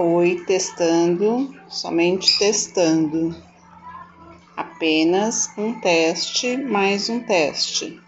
Oi, testando, somente testando. Apenas um teste, mais um teste.